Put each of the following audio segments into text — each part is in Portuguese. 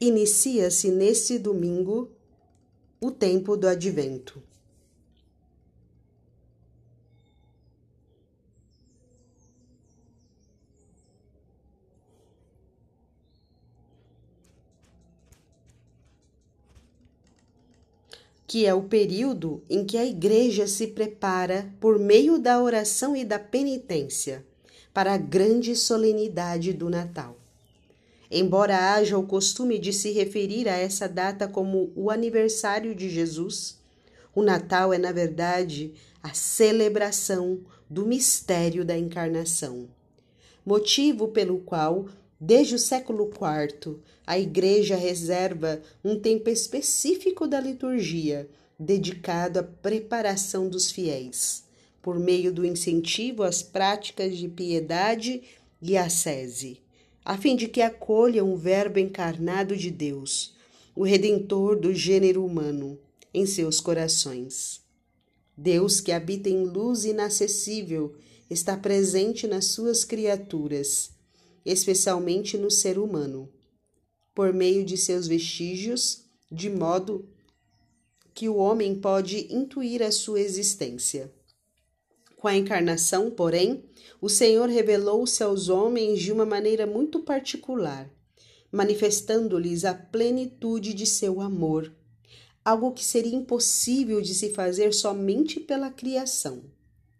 Inicia-se nesse domingo o tempo do advento. que é o período em que a Igreja se prepara, por meio da oração e da penitência, para a grande solenidade do Natal. Embora haja o costume de se referir a essa data como o aniversário de Jesus, o Natal é, na verdade, a celebração do mistério da encarnação, motivo pelo qual, desde o século IV, a Igreja reserva um tempo específico da liturgia dedicado à preparação dos fiéis, por meio do incentivo às práticas de piedade e ascese, a fim de que acolham o Verbo encarnado de Deus, o Redentor do gênero humano, em seus corações. Deus, que habita em luz inacessível, está presente nas suas criaturas, especialmente no ser humano por meio de seus vestígios, de modo que o homem pode intuir a sua existência. Com a encarnação, porém, o Senhor revelou-se aos homens de uma maneira muito particular, manifestando-lhes a plenitude de seu amor, algo que seria impossível de se fazer somente pela criação.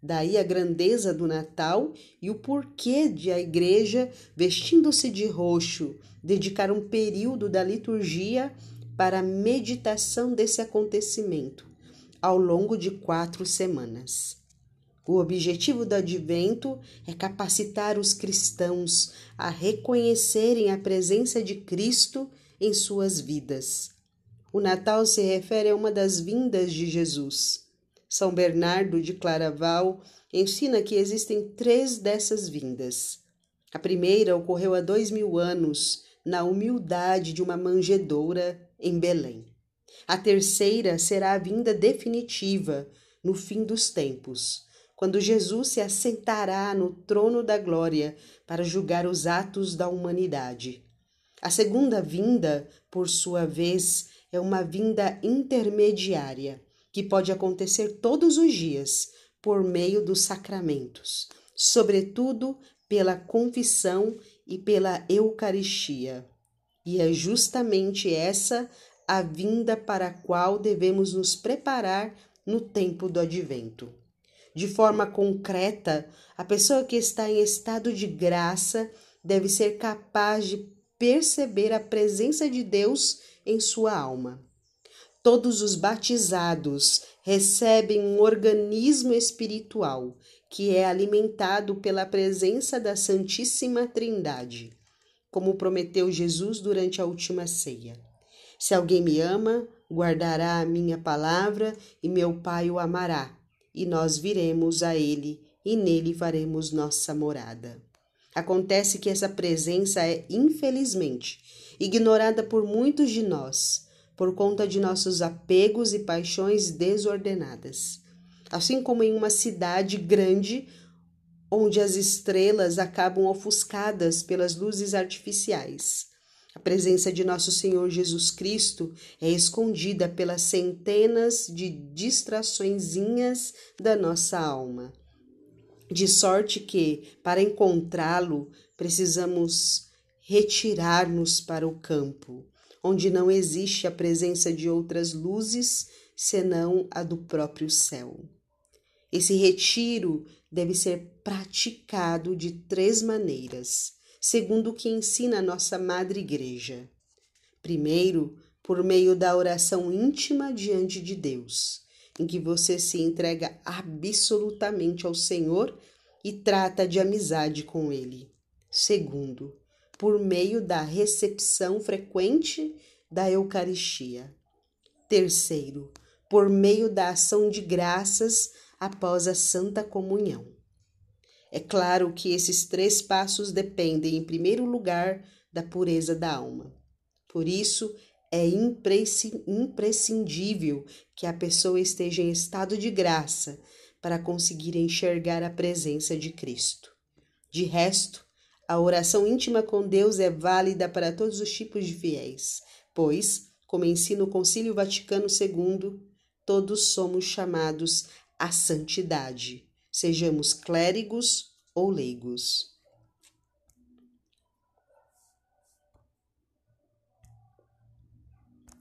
Daí a grandeza do Natal e o porquê de a igreja, vestindo-se de roxo, dedicar um período da liturgia para a meditação desse acontecimento, ao longo de quatro semanas. O objetivo do advento é capacitar os cristãos a reconhecerem a presença de Cristo em suas vidas. O Natal se refere a uma das vindas de Jesus são Bernardo de Claraval ensina que existem três dessas vindas. A primeira ocorreu há dois mil anos, na humildade de uma manjedoura em Belém. A terceira será a vinda definitiva, no fim dos tempos, quando Jesus se assentará no trono da glória para julgar os atos da humanidade. A segunda vinda, por sua vez, é uma vinda intermediária que pode acontecer todos os dias por meio dos sacramentos, sobretudo pela confissão e pela Eucaristia. E é justamente essa a vinda para a qual devemos nos preparar no tempo do advento. De forma concreta, a pessoa que está em estado de graça deve ser capaz de perceber a presença de Deus em sua alma. Todos os batizados recebem um organismo espiritual que é alimentado pela presença da Santíssima Trindade, como prometeu Jesus durante a última ceia. Se alguém me ama, guardará a minha palavra e meu Pai o amará, e nós viremos a ele e nele faremos nossa morada. Acontece que essa presença é, infelizmente, ignorada por muitos de nós por conta de nossos apegos e paixões desordenadas. Assim como em uma cidade grande onde as estrelas acabam ofuscadas pelas luzes artificiais. A presença de nosso Senhor Jesus Cristo é escondida pelas centenas de distraçõezinhas da nossa alma. De sorte que, para encontrá-lo, precisamos retirar-nos para o campo, onde não existe a presença de outras luzes senão a do próprio céu. Esse retiro deve ser praticado de três maneiras, segundo o que ensina a nossa Madre Igreja. Primeiro, por meio da oração íntima diante de Deus, em que você se entrega absolutamente ao Senhor e trata de amizade com Ele. Segundo, por meio da recepção frequente da Eucaristia. Terceiro, por meio da ação de graças após a Santa Comunhão. É claro que esses três passos dependem, em primeiro lugar, da pureza da alma. Por isso, é imprescindível que a pessoa esteja em estado de graça para conseguir enxergar a presença de Cristo. De resto, A oração íntima com Deus é válida para todos os tipos de fiéis, pois, como ensina o Concílio Vaticano II, todos somos chamados à santidade, sejamos clérigos ou leigos.